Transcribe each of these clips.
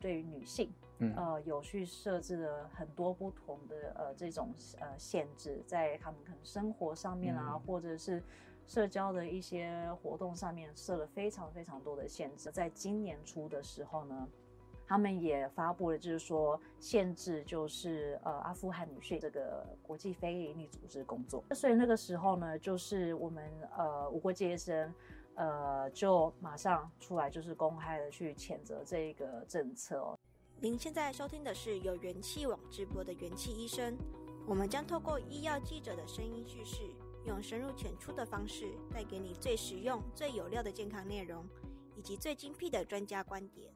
对于女性，嗯、呃，有去设置了很多不同的呃这种呃限制，在他们可能生活上面啊，嗯、或者是社交的一些活动上面设了非常非常多的限制。在今年初的时候呢，他们也发布了，就是说限制，就是呃阿富汗女性这个国际非营利组织工作。所以那个时候呢，就是我们呃无国界医生。呃，就马上出来，就是公开的去谴责这个政策哦。您现在收听的是由元气网直播的元气医生，我们将透过医药记者的声音叙事，用深入浅出的方式，带给你最实用、最有料的健康内容，以及最精辟的专家观点。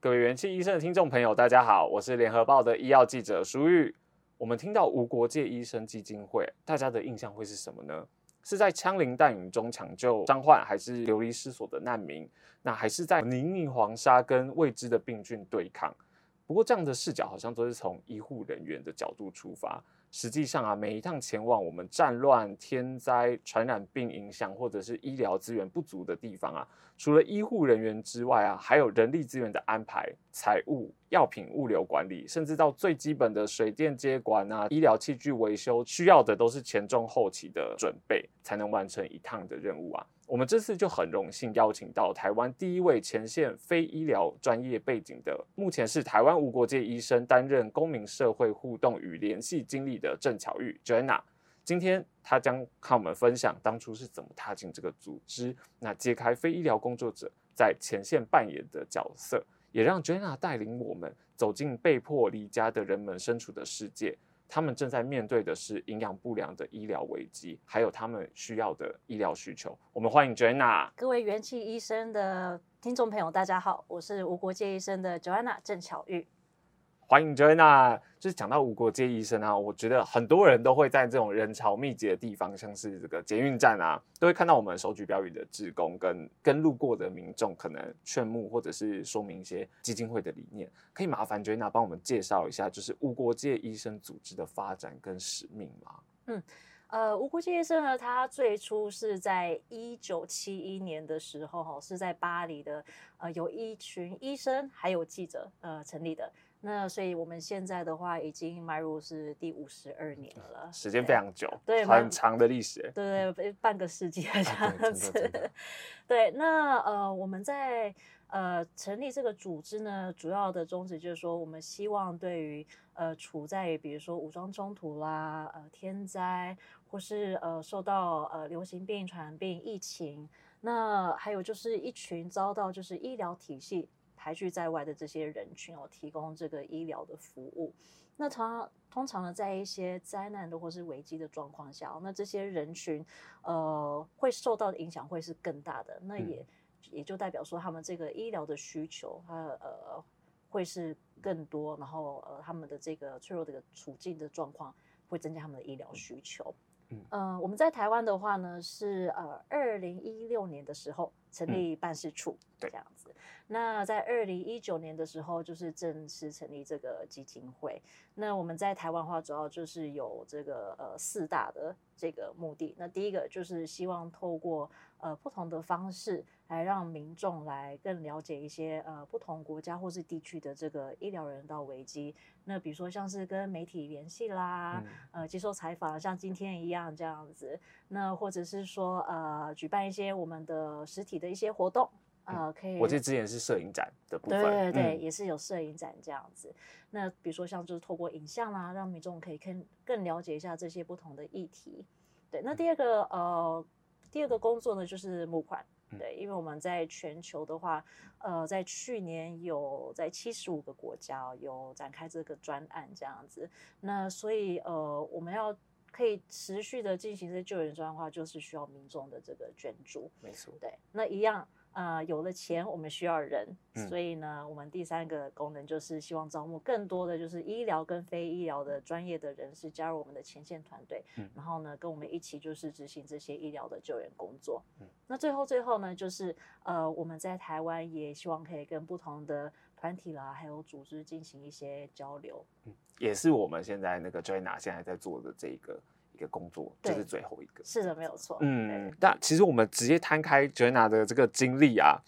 各位元气医生的听众朋友，大家好，我是联合报的医药记者舒玉。我们听到无国界医生基金会，大家的印象会是什么呢？是在枪林弹雨中抢救伤患，还是流离失所的难民？那还是在泥泞黄沙跟未知的病菌对抗？不过这样的视角好像都是从医护人员的角度出发。实际上啊，每一趟前往我们战乱、天灾、传染病影响，或者是医疗资源不足的地方啊，除了医护人员之外啊，还有人力资源的安排、财务、药品物流管理，甚至到最基本的水电接管啊、医疗器具维修，需要的都是前中后期的准备，才能完成一趟的任务啊。我们这次就很荣幸邀请到台湾第一位前线非医疗专业背景的，目前是台湾无国界医生担任公民社会互动与联系经理的郑巧玉 （Jenna）。今天她将和我们分享当初是怎么踏进这个组织，那揭开非医疗工作者在前线扮演的角色，也让 Jenna 带领我们走进被迫离家的人们身处的世界。他们正在面对的是营养不良的医疗危机，还有他们需要的医疗需求。我们欢迎 Joanna。各位元气医生的听众朋友，大家好，我是无国界医生的 Joanna 郑巧玉。欢迎 Joanna，就是讲到无国界医生啊，我觉得很多人都会在这种人潮密集的地方，像是这个捷运站啊，都会看到我们手举标语的志工跟跟路过的民众，可能劝募或者是说明一些基金会的理念。可以麻烦 Joanna 帮我们介绍一下，就是无国界医生组织的发展跟使命吗？嗯，呃，无国界医生呢，它最初是在一九七一年的时候，哈，是在巴黎的，呃，有一群医生还有记者，呃，成立的。那所以我们现在的话，已经迈入是第五十二年了，时间非常久，对，很长的历史，对对，半个世纪这样子。对，对，那呃，我们在呃成立这个组织呢，主要的宗旨就是说，我们希望对于呃处在于比如说武装冲突啦、呃天灾，或是呃受到呃流行病、传染病、疫情，那还有就是一群遭到就是医疗体系。排拒在外的这些人群哦，提供这个医疗的服务。那他通常呢，在一些灾难的或是危机的状况下，那这些人群呃会受到的影响会是更大的。那也、嗯、也就代表说，他们这个医疗的需求，它呃会是更多，然后呃他们的这个脆弱的处境的状况会增加他们的医疗需求。嗯、呃，我们在台湾的话呢，是呃二零一六年的时候成立办事处，嗯、这样子。那在二零一九年的时候，就是正式成立这个基金会。那我们在台湾的话，主要就是有这个呃四大的这个目的。那第一个就是希望透过呃不同的方式，来让民众来更了解一些呃不同国家或是地区的这个医疗人道危机。那比如说像是跟媒体联系啦，嗯、呃接受采访，像今天一样这样子。那或者是说呃举办一些我们的实体的一些活动。呃，可以。我记得之前是摄影展的部分，对对对，嗯、也是有摄影展这样子。那比如说像就是透过影像啦，让民众可以更更了解一下这些不同的议题。对，那第二个呃，第二个工作呢就是募款。对，因为我们在全球的话，呃，在去年有在七十五个国家有展开这个专案这样子。那所以呃，我们要可以持续的进行这救援专案的话，就是需要民众的这个捐助。没错，对，那一样。呃，有了钱，我们需要人，嗯、所以呢，我们第三个功能就是希望招募更多的就是医疗跟非医疗的专业的人士加入我们的前线团队，嗯、然后呢，跟我们一起就是执行这些医疗的救援工作。嗯、那最后最后呢，就是呃，我们在台湾也希望可以跟不同的团体啦，还有组织进行一些交流。嗯，也是我们现在那个 Joanna 现在在做的这一个。一个工作对就是最后一个，是的，没有错。嗯，但其实我们直接摊开 Joanna 的这个经历啊，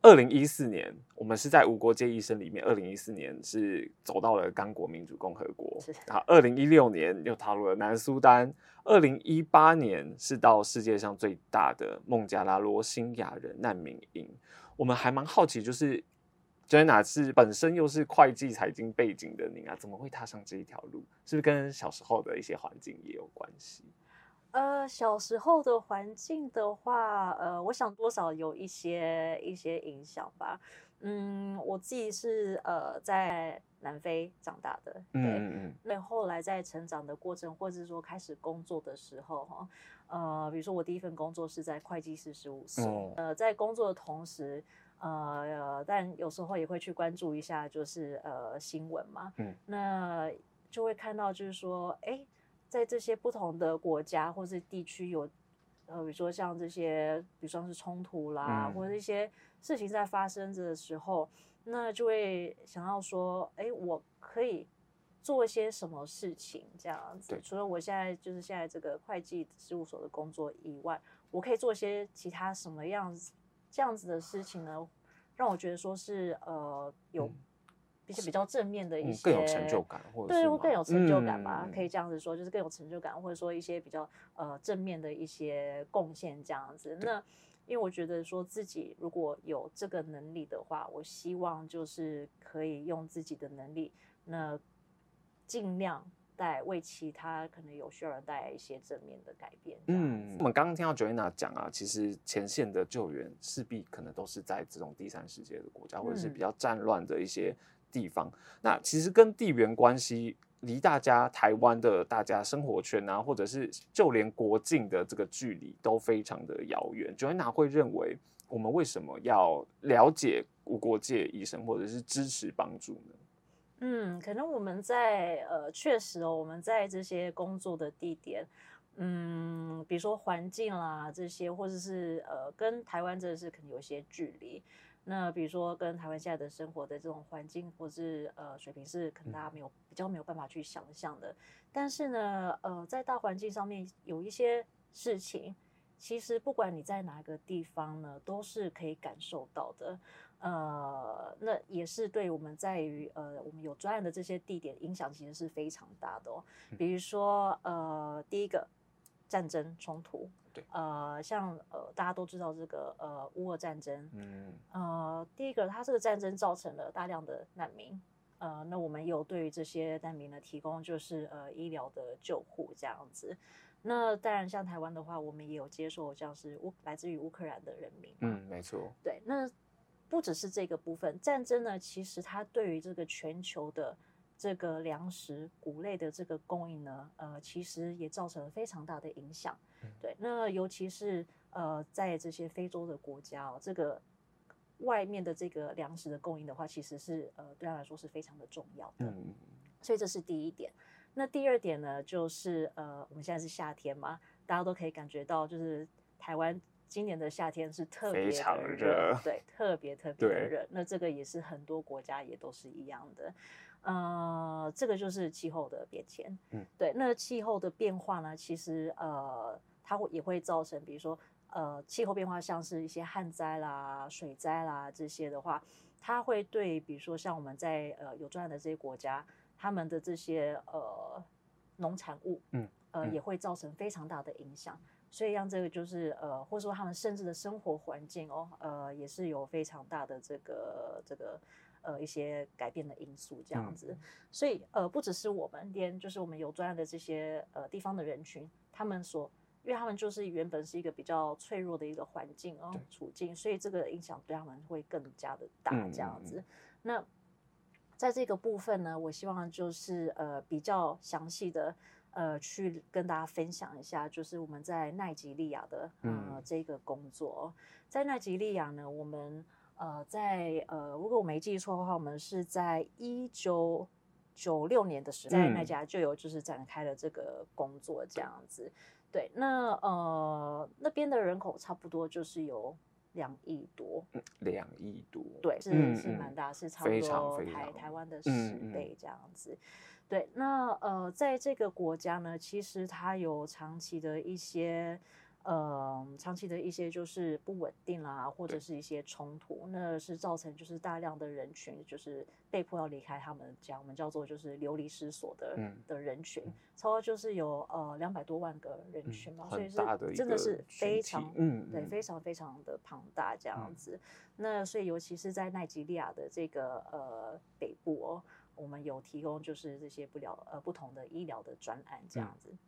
二零一四年，我们是在无国界医生里面，二零一四年是走到了刚果民主共和国，然后二零一六年又踏入了南苏丹，二零一八年是到世界上最大的孟加拉罗兴亚人难民营。我们还蛮好奇，就是 Joanna 是本身又是会计财经背景的您啊，怎么会踏上这一条路？是不是跟小时候的一些环境也有关系？呃，小时候的环境的话，呃，我想多少有一些一些影响吧。嗯，我自己是呃在南非长大的，对，嗯嗯，那后来在成长的过程，或者是说开始工作的时候，哈，呃，比如说我第一份工作是在会计师事务所，哦、呃，在工作的同时，呃，但有时候也会去关注一下，就是呃新闻嘛，嗯，那就会看到就是说，哎。在这些不同的国家或是地区有，呃，比如说像这些，比如说是冲突啦，嗯、或者一些事情在发生的时候，那就会想要说，哎，我可以做一些什么事情这样子。对除了我现在就是现在这个会计事务所的工作以外，我可以做一些其他什么样子这样子的事情呢？让我觉得说是呃有。嗯一些比较正面的一些，更有成就感，或者对，会更有成就感吧，嗯、可以这样子说，就是更有成就感，或者说一些比较呃正面的一些贡献这样子。那因为我觉得说自己如果有这个能力的话，我希望就是可以用自己的能力，那尽量带为其他可能有需要人带来一些正面的改变。嗯，我们刚刚听到 Joanna 讲啊，其实前线的救援势必可能都是在这种第三世界的国家，嗯、或者是比较战乱的一些。地方，那其实跟地缘关系离大家台湾的大家生活圈啊，或者是就连国境的这个距离都非常的遥远。Joanna 会认为，我们为什么要了解无国界医生，或者是支持帮助呢？嗯，可能我们在呃，确实哦，我们在这些工作的地点，嗯，比如说环境啦这些，或者是呃，跟台湾真的是可能有一些距离。那比如说跟台湾现在的生活的这种环境或是呃水平是可能大家没有比较没有办法去想象的，但是呢呃在大环境上面有一些事情，其实不管你在哪个地方呢，都是可以感受到的，呃那也是对我们在于呃我们有专案的这些地点影响其实是非常大的哦，比如说呃第一个战争冲突。对呃，像呃，大家都知道这个呃，乌俄战争，嗯，呃，第一个，它这个战争造成了大量的难民，呃，那我们有对于这些难民呢提供就是呃医疗的救护这样子。那当然，像台湾的话，我们也有接受像是乌来自于乌克兰的人民，嗯，没错，对。那不只是这个部分，战争呢，其实它对于这个全球的。这个粮食、谷类的这个供应呢，呃，其实也造成了非常大的影响。对，那尤其是呃，在这些非洲的国家哦，这个外面的这个粮食的供应的话，其实是呃，对他来说是非常的重要的。嗯，所以这是第一点。那第二点呢，就是呃，我们现在是夏天嘛，大家都可以感觉到，就是台湾今年的夏天是特别的热，对，特别特别的热。那这个也是很多国家也都是一样的。呃，这个就是气候的变迁。嗯，对，那气候的变化呢，其实呃，它会也会造成，比如说呃，气候变化像是一些旱灾啦、水灾啦这些的话，它会对，比如说像我们在呃有专案的这些国家，他们的这些呃农产物，嗯，呃，也会造成非常大的影响。所以让这个就是呃，或者说他们甚至的生活环境哦，呃，也是有非常大的这个这个。呃，一些改变的因素这样子，嗯、所以呃，不只是我们，连就是我们有专案的这些呃地方的人群，他们所，因为他们就是原本是一个比较脆弱的一个环境哦处境，所以这个影响对他们会更加的大这样子。嗯、那在这个部分呢，我希望就是呃比较详细的呃去跟大家分享一下，就是我们在奈及利亚的呃、嗯、这个工作，在奈及利亚呢，我们。呃，在呃，如果我没记错的话，我们是在一九九六年的时候，在那家就有就是展开了这个工作这样子。对，那呃那边的人口差不多就是有两亿多，两亿多，对，是是蛮大，是差不多台台湾的十倍这样子。对，那呃在这个国家呢，其实它有长期的一些。呃，长期的一些就是不稳定啦，或者是一些冲突，那是造成就是大量的人群就是被迫要离开他们家，我们叫做就是流离失所的、嗯、的人群，超过就是有呃两百多万个人群嘛，嗯、所以是真的是非常嗯对非常非常的庞大这样子。嗯、那所以尤其是在奈及利亚的这个呃北部哦，我们有提供就是这些不了呃不同的医疗的专案这样子。嗯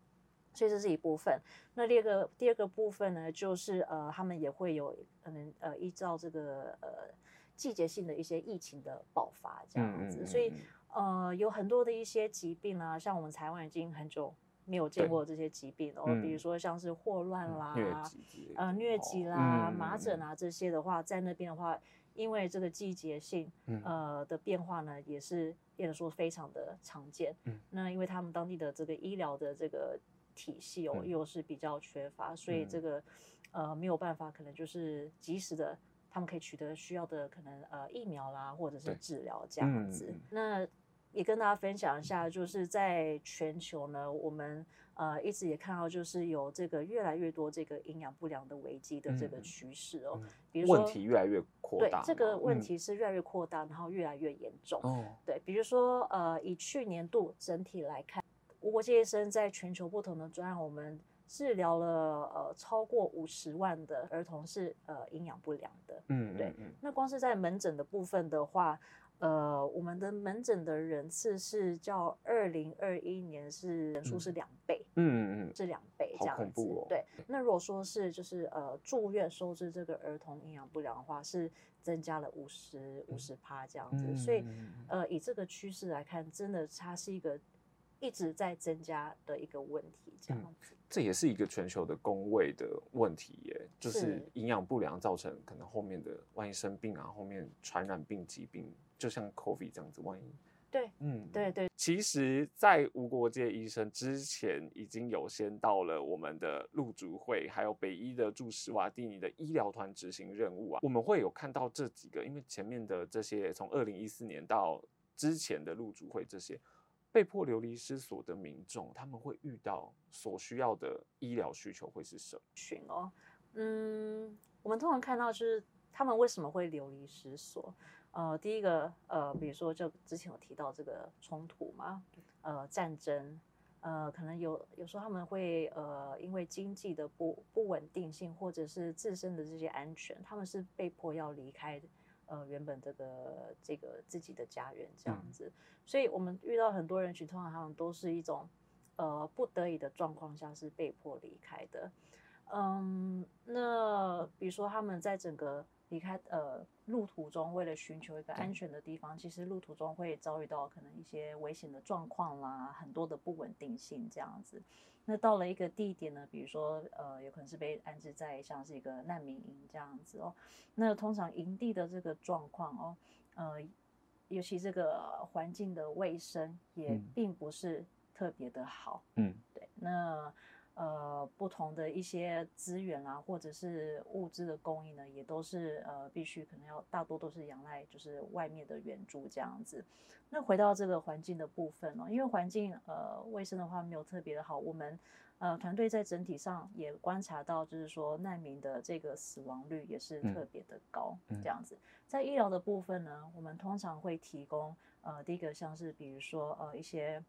所以这是一部分。那第二个第二个部分呢，就是呃，他们也会有可能呃，依照这个呃季节性的一些疫情的爆发这样子。嗯嗯嗯、所以呃，有很多的一些疾病啊，像我们台湾已经很久没有见过这些疾病哦，嗯、比如说像是霍乱啦、疟疾呃疟疾啦、哦、麻疹啊这些的话，在那边的话，因为这个季节性呃的变化呢，也是变得说非常的常见。嗯、那因为他们当地的这个医疗的这个体系哦，又是比较缺乏，嗯、所以这个呃没有办法，可能就是及时的，他们可以取得需要的可能呃疫苗啦，或者是治疗这样子。嗯、那也跟大家分享一下，就是在全球呢，我们呃一直也看到，就是有这个越来越多这个营养不良的危机的这个趋势哦。嗯、比如说问题越来越扩大，对，这个问题是越来越扩大，嗯、然后越来越严重。哦，对，比如说呃，以去年度整体来看。无国界医生在全球不同的专案，我们治疗了呃超过五十万的儿童是呃营养不良的，嗯，对。嗯、那光是在门诊的部分的话，呃，我们的门诊的人次是较二零二一年是人数是两倍，嗯嗯嗯，是两倍这样子。哦。对。那如果说是就是呃住院收治这个儿童营养不良的话，是增加了五十五十趴这样子。嗯、所以呃以这个趋势来看，真的它是一个。一直在增加的一个问题，这样子，嗯，这也是一个全球的工位的问题耶，就是营养不良造成可能后面的万一生病啊，后面传染病疾病，就像 COVID 这样子，万一对，嗯，对对。其实，在无国界医生之前，已经有先到了我们的陆竹会，还有北医的驻史瓦蒂尼的医疗团执行任务啊，我们会有看到这几个，因为前面的这些从二零一四年到之前的陆竹会这些。被迫流离失所的民众，他们会遇到所需要的医疗需求会是什么？群哦，嗯，我们通常看到就是他们为什么会流离失所？呃，第一个，呃，比如说就之前有提到这个冲突嘛，呃，战争，呃，可能有有时候他们会呃因为经济的不不稳定性，或者是自身的这些安全，他们是被迫要离开的。呃，原本这个这个自己的家园这样子，嗯、所以我们遇到很多人群，通常他们都是一种呃不得已的状况下是被迫离开的。嗯，那比如说他们在整个离开呃路途中，为了寻求一个安全的地方，嗯、其实路途中会遭遇到可能一些危险的状况啦，很多的不稳定性这样子。那到了一个地点呢，比如说，呃，有可能是被安置在像是一个难民营这样子哦。那通常营地的这个状况哦，呃，尤其这个环境的卫生也并不是特别的好。嗯，对。那呃，不同的一些资源啊，或者是物资的供应呢，也都是呃，必须可能要大多都是仰赖就是外面的援助这样子。那回到这个环境的部分哦，因为环境呃卫生的话没有特别的好，我们呃团队在整体上也观察到，就是说难民的这个死亡率也是特别的高，嗯、这样子。在医疗的部分呢，我们通常会提供呃第一个像是比如说呃一些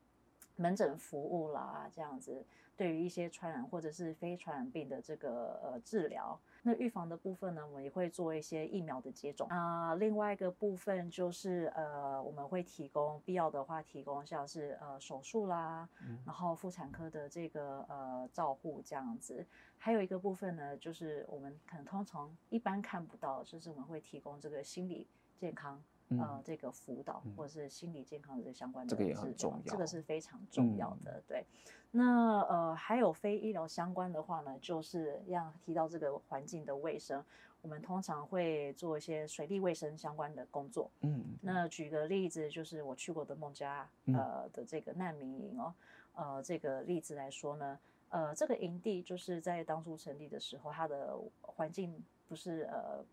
门诊服务啦，这样子，对于一些传染或者是非传染病的这个呃治疗。那预防的部分呢，我们也会做一些疫苗的接种啊、呃。另外一个部分就是呃，我们会提供必要的话，提供像是呃手术啦，嗯、然后妇产科的这个呃照护这样子。还有一个部分呢，就是我们可能通常一般看不到，就是我们会提供这个心理健康。呃，这个辅导或者是心理健康的这相关的，这个也很重要，这个是非常重要的。嗯、对，那呃还有非医疗相关的话呢，就是要提到这个环境的卫生，我们通常会做一些水利卫生相关的工作。嗯，那举个例子，就是我去过的孟加呃的这个难民营哦，呃这个例子来说呢，呃这个营地就是在当初成立的时候，它的环境不是呃。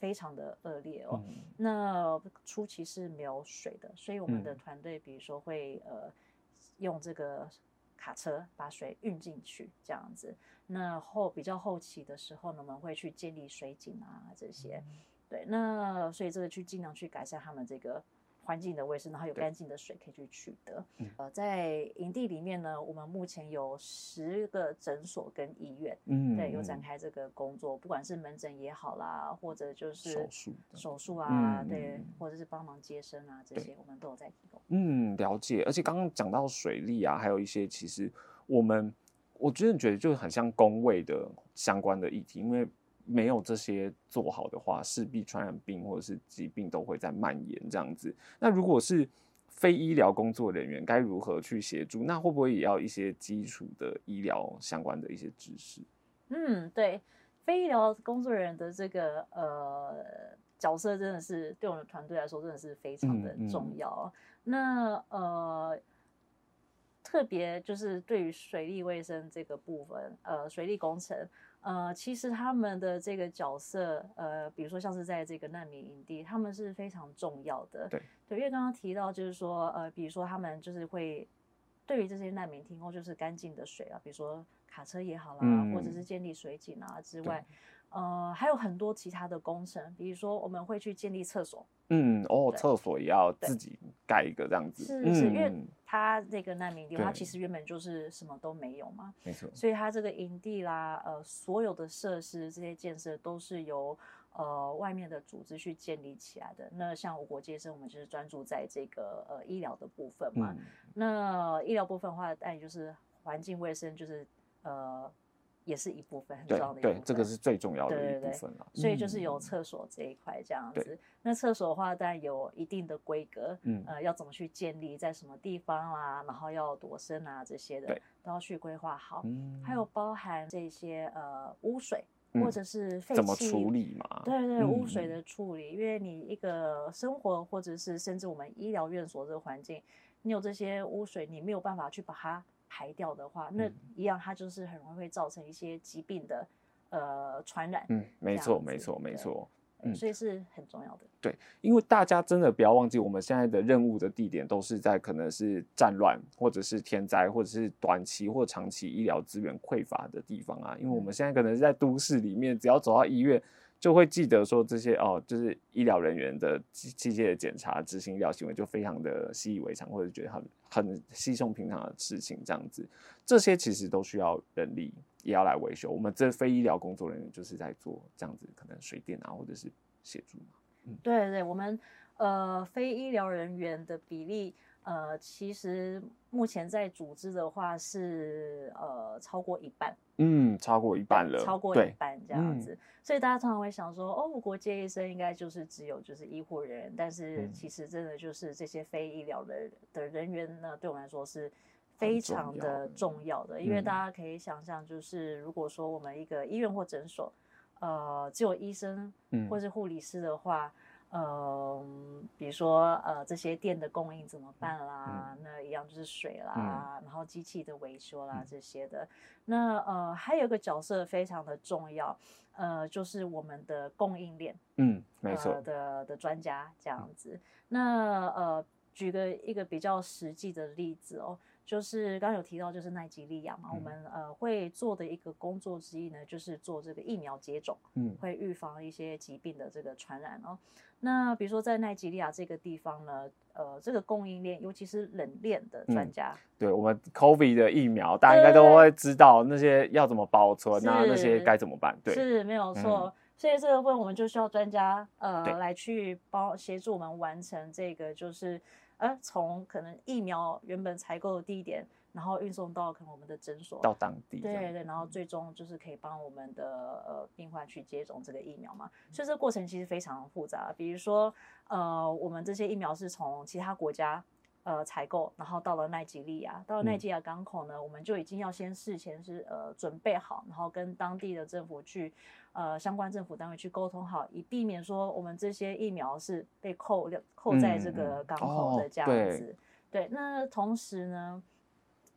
非常的恶劣哦，嗯、那初期是没有水的，所以我们的团队比如说会呃用这个卡车把水运进去，这样子。那后比较后期的时候呢，我们会去建立水井啊这些，对，那所以这个去尽量去改善他们这个。环境的卫生，然后有干净的水可以去取得。呃，在营地里面呢，我们目前有十个诊所跟医院，嗯，对，有展开这个工作，不管是门诊也好啦，或者就是手术手术啊，对，或者是帮忙接生啊，这些我们都有在提供。嗯，了解。而且刚刚讲到水利啊，还有一些其实我们我真的觉得就很像公卫的相关的议题，因为。没有这些做好的话，势必传染病或者是疾病都会在蔓延这样子。那如果是非医疗工作人员，该如何去协助？那会不会也要一些基础的医疗相关的一些知识？嗯，对，非医疗工作人员的这个呃角色真的是对我们团队来说真的是非常的重要。嗯嗯、那呃，特别就是对于水利卫生这个部分，呃，水利工程。呃，其实他们的这个角色，呃，比如说像是在这个难民营地，他们是非常重要的。对，对，因为刚刚提到就是说，呃，比如说他们就是会对于这些难民提供就是干净的水啊，比如说卡车也好啦，嗯、或者是建立水井啊之外。呃，还有很多其他的工程，比如说我们会去建立厕所。嗯，哦，厕所也要自己盖一个这样子。是是，因为他这个难民地，他其实原本就是什么都没有嘛。没错。所以他这个营地啦，呃，所有的设施这些建设都是由呃外面的组织去建立起来的。那像我国接生，我们就是专注在这个呃医疗的部分嘛。那医疗部分的话，当然就是环境卫生，就是呃。也是一部分很重要的一部分，对，这个是最重要的一部分了。所以就是有厕所这一块这样子。那厕所的话，当然有一定的规格，嗯，呃，要怎么去建立，在什么地方啊，然后要多深啊，这些的都要去规划好。嗯，还有包含这些呃污水或者是废气，怎么处理嘛？对对，污水的处理，嗯、因为你一个生活或者是甚至我们医疗院所这个环境，你有这些污水，你没有办法去把它。排掉的话，那一样它就是很容易会造成一些疾病的呃传染。嗯，没错，没错，没错。嗯，所以是很重要的。对，因为大家真的不要忘记，我们现在的任务的地点都是在可能是战乱，或者是天灾，或者是短期或长期医疗资源匮乏的地方啊。因为我们现在可能是在都市里面，只要走到医院。就会记得说这些哦，就是医疗人员的机机械的检查、执行医疗行为，就非常的习以为常，或者觉得很很稀松平常的事情这样子。这些其实都需要人力也要来维修。我们这非医疗工作人员就是在做这样子，可能水电啊，或者是协助。嗯，对对，我们呃非医疗人员的比例。呃，其实目前在组织的话是呃超过一半，嗯，超过一半了，超过一半这样子，嗯、所以大家常常会想说，哦，无国界医生应该就是只有就是医护人员，但是其实真的就是这些非医疗的的人员呢，对我们来说是非常的重要的，因为大家可以想象，就是如果说我们一个医院或诊所，呃，只有医生或是护理师的话。嗯呃，比如说呃，这些电的供应怎么办啦？嗯、那一样就是水啦，嗯、然后机器的维修啦、嗯、这些的。那呃，还有一个角色非常的重要，呃，就是我们的供应链，嗯，没错、呃、的的专家这样子。嗯、那呃，举个一个比较实际的例子哦。就是刚刚有提到，就是奈及利亚嘛，嗯、我们呃会做的一个工作之一呢，就是做这个疫苗接种，嗯，会预防一些疾病的这个传染哦。那比如说在奈及利亚这个地方呢，呃，这个供应链，尤其是冷链的专家，嗯、对我们 COVID 的疫苗，大家应该都会知道那些要怎么保存啊，那些该怎么办？对，是没有错。嗯、所以这个部分我们就需要专家呃来去帮协助我们完成这个，就是。呃，从可能疫苗原本采购的地点，然后运送到可能我们的诊所，到当地，对对，然后最终就是可以帮我们的呃病患去接种这个疫苗嘛。所以这个过程其实非常复杂。比如说，呃，我们这些疫苗是从其他国家呃采购，然后到了奈及利亚，到了奈及利亚港口呢，嗯、我们就已经要先事前是呃准备好，然后跟当地的政府去。呃，相关政府单位去沟通好，以避免说我们这些疫苗是被扣扣在这个港口的这样子。嗯哦、对，对，那同时呢，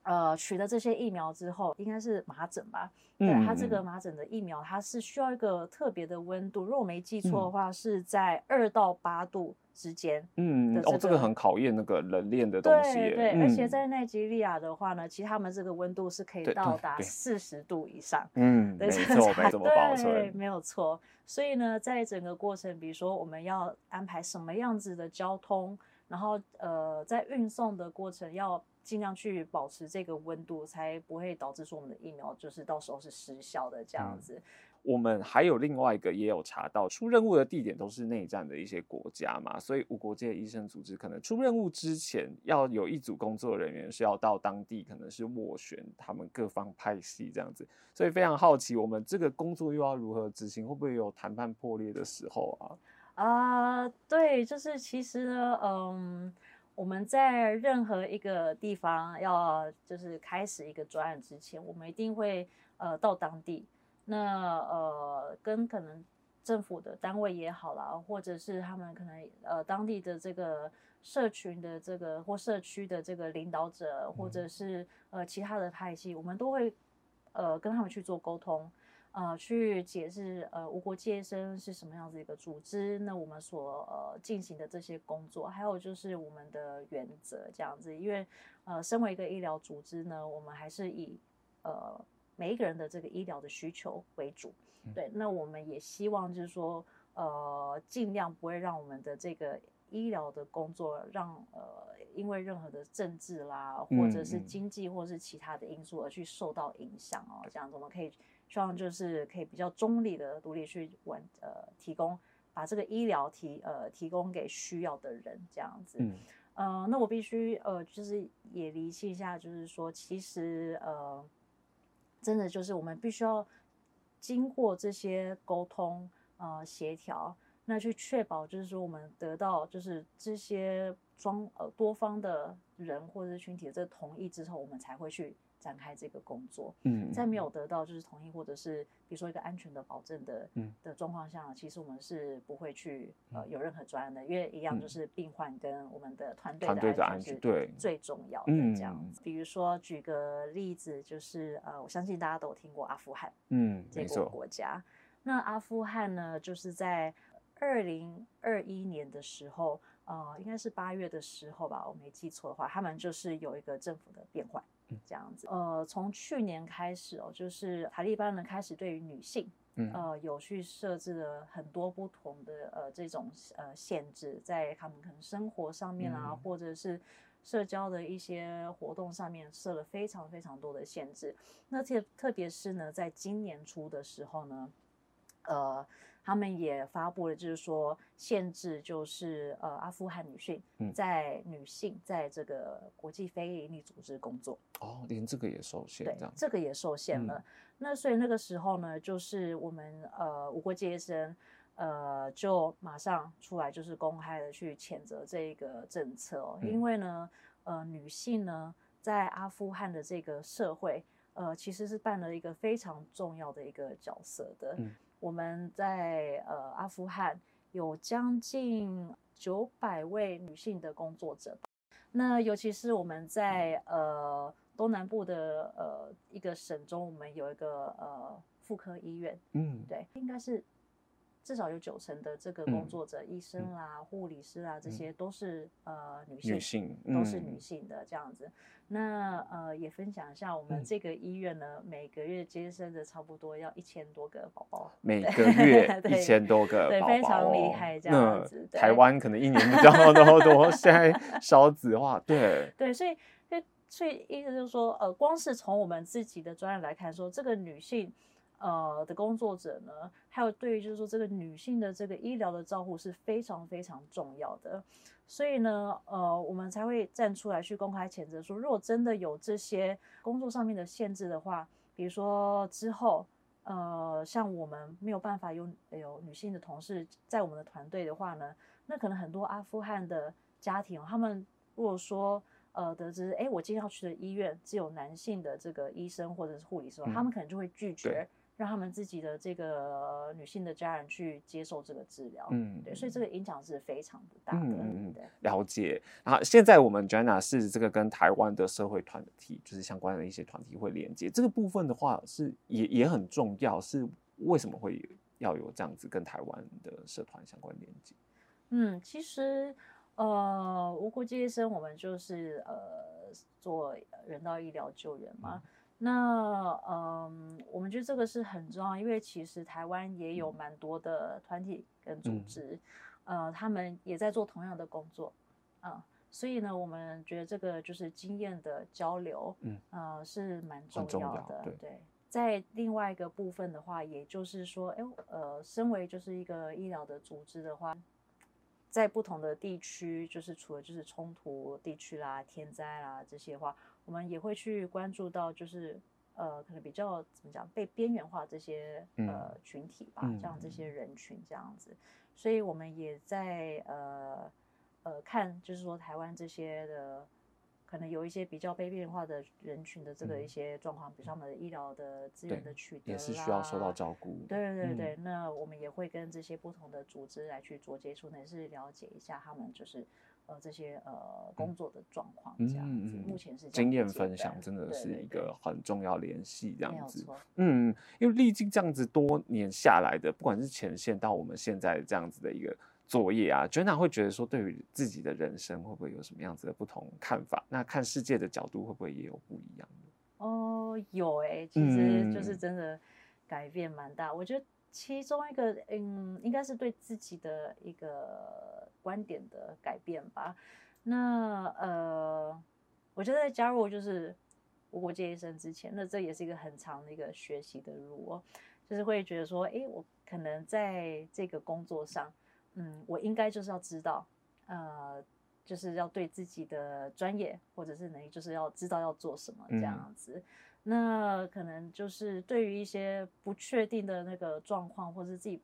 呃，取得这些疫苗之后，应该是麻疹吧？对，它这个麻疹的疫苗，它是需要一个特别的温度。如果我没记错的话，嗯、是在二到八度之间。嗯，哦，这个很考验那个冷链的东西。对对，嗯、而且在奈及利亚的话呢，其实他们这个温度是可以到达四十度以上。嗯，对没错，没怎么保存。对，没有错。所以呢，在整个过程，比如说我们要安排什么样子的交通，然后呃，在运送的过程要。尽量去保持这个温度，才不会导致说我们的疫苗就是到时候是失效的这样子。嗯，我们还有另外一个也有查到，出任务的地点都是内战的一些国家嘛，所以无国界医生组织可能出任务之前要有一组工作人员是要到当地，可能是斡旋他们各方派系这样子。所以非常好奇，我们这个工作又要如何执行？会不会有谈判破裂的时候啊？啊，呃，对，就是其实呢，嗯。我们在任何一个地方要就是开始一个专案之前，我们一定会呃到当地，那呃跟可能政府的单位也好啦，或者是他们可能呃当地的这个社群的这个或社区的这个领导者，或者是呃其他的派系，我们都会呃跟他们去做沟通。呃，去解释呃，无国界医生是什么样子一个组织？那我们所呃进行的这些工作，还有就是我们的原则这样子。因为呃，身为一个医疗组织呢，我们还是以呃每一个人的这个医疗的需求为主。对，那我们也希望就是说呃，尽量不会让我们的这个医疗的工作让呃因为任何的政治啦，或者是经济或者是其他的因素而去受到影响哦。这样子我们可以。希望就是可以比较中立的独立去完呃提供把这个医疗提呃提供给需要的人这样子，嗯。呃那我必须呃就是也厘清一下，就是说其实呃真的就是我们必须要经过这些沟通呃协调，那去确保就是说我们得到就是这些双呃多方的人或者是群体的这个同意之后，我们才会去。展开这个工作，嗯，在没有得到就是同意或者是比如说一个安全的保证的，嗯，的状况下，其实我们是不会去呃有任何专案的，因为一样就是病患跟我们的团队的安全是最重要的这样子。比如说举个例子，就是呃，我相信大家都有听过阿富汗，嗯，这个国家。那阿富汗呢，就是在二零二一年的时候，呃，应该是八月的时候吧，我没记错的话，他们就是有一个政府的变换。这样子，呃，从去年开始哦，就是塔利班呢开始对于女性，呃，有去设置了很多不同的呃这种呃限制，在他们可能生活上面啊，或者是社交的一些活动上面设了非常非常多的限制。那特特别是呢，在今年初的时候呢，呃。他们也发布了，就是说限制，就是呃，阿富汗女性在女性在这个国际非营利组织工作哦，连这个也受限，对，这个也受限了。嗯、那所以那个时候呢，就是我们呃无国界医生呃就马上出来，就是公开的去谴责这一个政策哦，嗯、因为呢呃女性呢在阿富汗的这个社会呃其实是扮了一个非常重要的一个角色的。嗯我们在呃阿富汗有将近九百位女性的工作者，那尤其是我们在呃东南部的呃一个省中，我们有一个呃妇科医院，嗯，对，应该是。至少有九成的这个工作者，嗯、医生啦、护理师啦，这些都是、嗯、呃女性，女性、嗯、都是女性的这样子。那呃也分享一下，我们这个医院呢，嗯、每个月接生的差不多要一千多个宝宝，每个月一千多个宝宝，对，非常厉害这样子。台湾可能一年比较多多，现在少子化，对 对，所以所以所以意思就是说，呃，光是从我们自己的专业来看说，说这个女性。呃的工作者呢，还有对于就是说这个女性的这个医疗的照护是非常非常重要的，所以呢，呃，我们才会站出来去公开谴责说，如果真的有这些工作上面的限制的话，比如说之后，呃，像我们没有办法有有女性的同事在我们的团队的话呢，那可能很多阿富汗的家庭，他们如果说呃得知，哎，我今天要去的医院只有男性的这个医生或者是护理师，嗯、他们可能就会拒绝。让他们自己的这个女性的家人去接受这个治疗，嗯，对，所以这个影响是非常的大的。嗯嗯，对。了解。然后现在我们 Joanna 是这个跟台湾的社会团体，就是相关的一些团体会连接，这个部分的话是也也很重要。是为什么会要有这样子跟台湾的社团相关连接？嗯，其实呃，无国界医生我们就是呃做人道医疗救援嘛。嗯那嗯，我们觉得这个是很重要，因为其实台湾也有蛮多的团体跟组织，嗯、呃，他们也在做同样的工作，啊、呃，所以呢，我们觉得这个就是经验的交流，嗯，呃，是蛮重要的。要对，对，在另外一个部分的话，也就是说，哎，呃，身为就是一个医疗的组织的话，在不同的地区，就是除了就是冲突地区啦、天灾啦这些话。我们也会去关注到，就是呃，可能比较怎么讲，被边缘化这些呃群体吧，嗯、像这些人群这样子，所以我们也在呃呃看，就是说台湾这些的。可能有一些比较被变化的人群的这个一些状况，嗯、比如他们的医疗的资源的取得也是需要受到照顾。对对对，嗯、那我们也会跟这些不同的组织来去做接触，也是了解一下他们就是呃这些呃工作的状况这样子。嗯、目前是经验分享，真的是一个很重要联系这样子。嗯，因为历经这样子多年下来的，不管是前线到我们现在这样子的一个。作业啊，Joanna 会觉得说，对于自己的人生会不会有什么样子的不同看法？那看世界的角度会不会也有不一样的？哦，有哎、欸，其实就是真的改变蛮大。嗯、我觉得其中一个，嗯，应该是对自己的一个观点的改变吧。那呃，我觉得在加入就是无国界医生之前，那这也是一个很长的一个学习的路哦，就是会觉得说，哎，我可能在这个工作上。嗯，我应该就是要知道，呃，就是要对自己的专业或者是能力，就是要知道要做什么这样子。嗯、那可能就是对于一些不确定的那个状况，或者是自己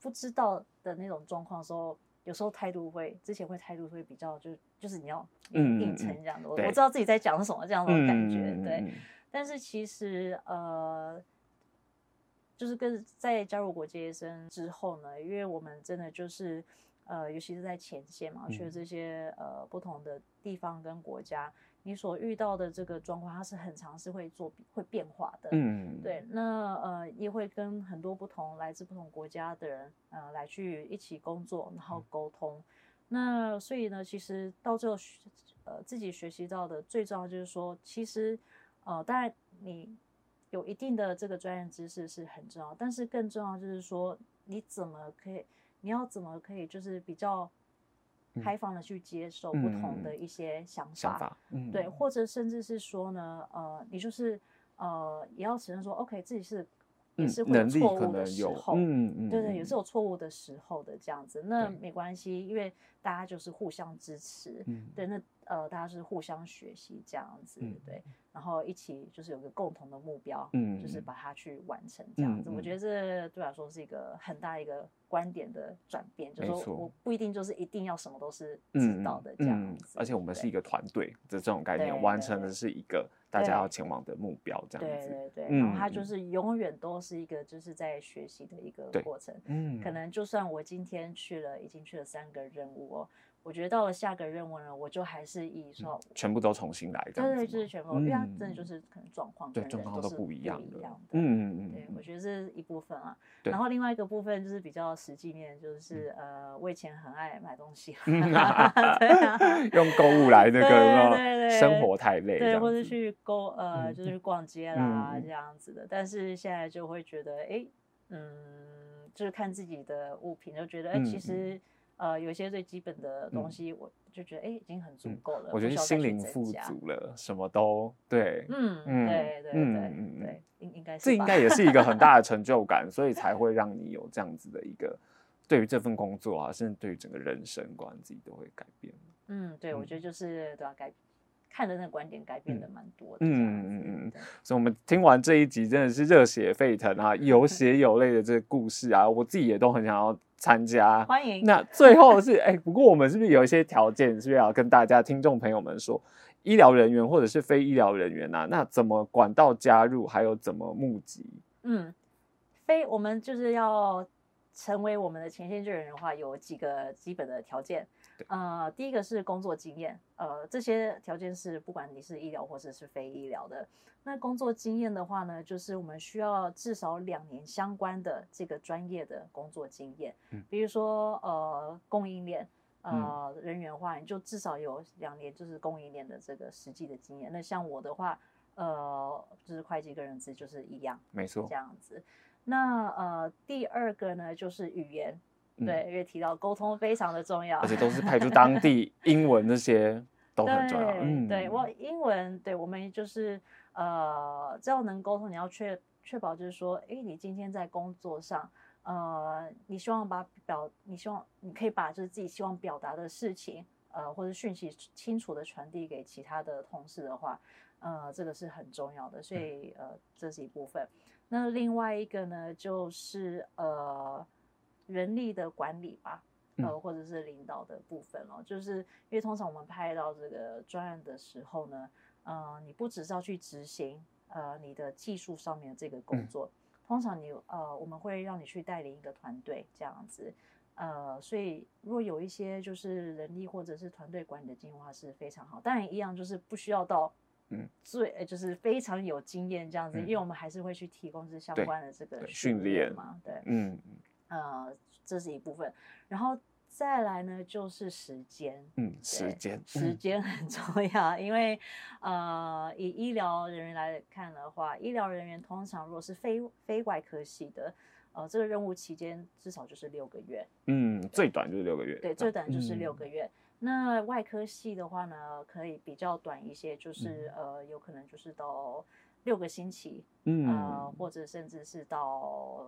不知道的那种状况的时候，有时候态度会之前会态度会比较就就是你要硬撑这样的。嗯、我我知道自己在讲什么这样的感觉，嗯、对。但是其实呃。就是跟在加入国际医生之后呢，因为我们真的就是，呃，尤其是在前线嘛，去这些呃不同的地方跟国家，你所遇到的这个状况，它是很常是会做会变化的。嗯，对。那呃也会跟很多不同来自不同国家的人呃来去一起工作，然后沟通。嗯、那所以呢，其实到最后呃自己学习到的最重要就是说，其实呃当然你。有一定的这个专业知识是很重要，但是更重要就是说，你怎么可以，你要怎么可以，就是比较开放的去接受不同的一些想法，嗯嗯、想法嗯、对，或者甚至是说呢，呃，你就是呃，也要承认说，OK，自己是也是会有错误的时候，嗯嗯，对对，也是有错误的时候的这样子，那没关系，因为大家就是互相支持，嗯、对，那呃，大家是互相学习这样子，嗯、对。然后一起就是有个共同的目标，嗯，就是把它去完成这样子。嗯、我觉得这对我来说是一个很大一个观点的转变，就是说我不一定就是一定要什么都是知道的这样子。而且我们是一个团队的这种概念，完成的是一个大家要前往的目标这样子。对对然后它就是永远都是一个就是在学习的一个过程。嗯，可能就算我今天去了，已经去了三个任务哦。我觉得到了下个任务呢，我就还是以说全部都重新来，对对，就是全部，因为它真的就是可能状况，对状况都不一样的，嗯嗯嗯，对，我觉得这是一部分啊。然后另外一个部分就是比较实际面，就是呃，我以前很爱买东西，用购物来那个生活太累，对，或者去购呃，就是去逛街啦这样子的。但是现在就会觉得，哎，嗯，就是看自己的物品，就觉得哎，其实。呃，有一些最基本的东西，我就觉得哎，已经很足够了。我觉得心灵富足了，什么都对。嗯嗯，对对对嗯对，应应该是。这应该也是一个很大的成就感，所以才会 让你有这样子的一个对于这份工作啊，甚至对于整个人生观自己都会改变。嗯，对，我觉得就是都要改。看的那个观点改变的蛮多的，嗯嗯嗯嗯，所以我们听完这一集真的是热血沸腾啊，有血有泪的这个故事啊，我自己也都很想要参加。欢迎。那最后是哎、欸，不过我们是不是有一些条件，是不是要跟大家听众朋友们说，医疗人员或者是非医疗人员啊，那怎么管道加入，还有怎么募集？嗯，非我们就是要成为我们的前线救援人的话，有几个基本的条件。呃，第一个是工作经验，呃，这些条件是不管你是医疗或者是非医疗的。那工作经验的话呢，就是我们需要至少两年相关的这个专业的工作经验。嗯，比如说呃供应链呃人员的话，你就至少有两年就是供应链的这个实际的经验。那像我的话，呃，就是会计跟人资就是一样，没错，这样子。那呃第二个呢就是语言。对，因为提到沟通非常的重要，而且都是派出当地，英文那些都很重要。嗯、对我英文，对我们就是呃，只要能沟通，你要确确保就是说，哎，你今天在工作上，呃，你希望把表，你希望你可以把就是自己希望表达的事情，呃，或者讯息清楚的传递给其他的同事的话，呃，这个是很重要的。所以呃，这是一部分。那另外一个呢，就是呃。人力的管理吧，呃，或者是领导的部分哦，嗯、就是因为通常我们拍到这个专案的时候呢，呃，你不只是要去执行呃你的技术上面的这个工作，嗯、通常你呃我们会让你去带领一个团队这样子，呃，所以如果有一些就是人力或者是团队管理的经验的话是非常好，当然一样就是不需要到嗯。最就是非常有经验这样子，嗯、因为我们还是会去提供这相关的这个训练嘛，对，对嗯。呃，这是一部分，然后再来呢，就是时间。嗯，时间，时间很重要，因为呃，以医疗人员来看的话，医疗人员通常如果是非非外科系的，呃，这个任务期间至少就是六个月。嗯，最短就是六个月。对，最短就是六个月。嗯、那外科系的话呢，可以比较短一些，就是、嗯、呃，有可能就是到。六个星期，嗯、呃，或者甚至是到、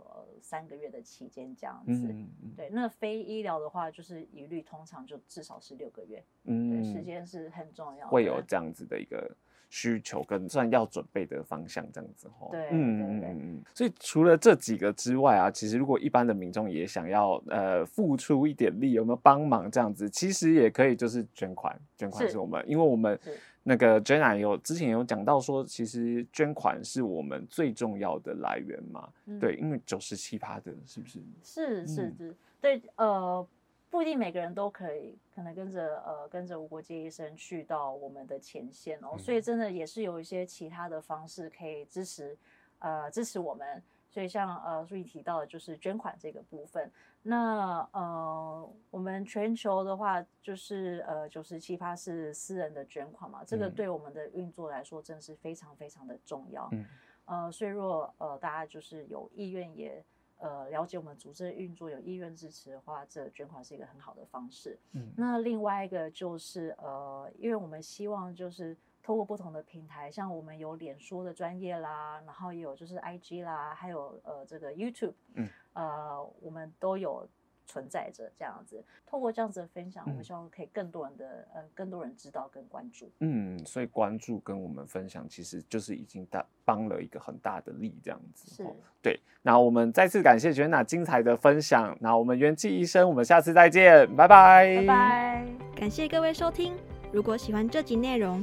呃、三个月的期间这样子，嗯、对。那非医疗的话，就是一律通常就至少是六个月，嗯，对，时间是很重要的，会有这样子的一个需求跟算要准备的方向这样子吼，对，嗯嗯嗯。所以除了这几个之外啊，其实如果一般的民众也想要呃付出一点力，有没有帮忙这样子，其实也可以就是捐款，捐款是我们，因为我们。那个 Jenna 有之前有讲到说，其实捐款是我们最重要的来源嘛？嗯、对，因为九十七趴的，是不是？是是是，嗯、对，呃，不一定每个人都可以，可能跟着呃跟着无国界医生去到我们的前线哦，嗯、所以真的也是有一些其他的方式可以支持，呃，支持我们。所以像呃，注意提到的就是捐款这个部分。那呃，我们全球的话，就是呃，九十七趴是私人的捐款嘛，这个对我们的运作来说，真的是非常非常的重要。嗯。呃，所以如果呃大家就是有意愿也呃了解我们组织的运作，有意愿支持的话，这捐款是一个很好的方式。嗯。那另外一个就是呃，因为我们希望就是。透过不同的平台，像我们有脸书的专业啦，然后也有就是 IG 啦，还有呃这个 YouTube，嗯，呃我们都有存在着这样子。透过这样子的分享，嗯、我们希望可以更多人的呃更多人知道跟关注。嗯，所以关注跟我们分享，其实就是已经大帮了一个很大的力这样子。是，对。那我们再次感谢 Jenna 精彩的分享。那我们元气医生，我们下次再见，拜拜，拜拜。感谢各位收听。如果喜欢这集内容，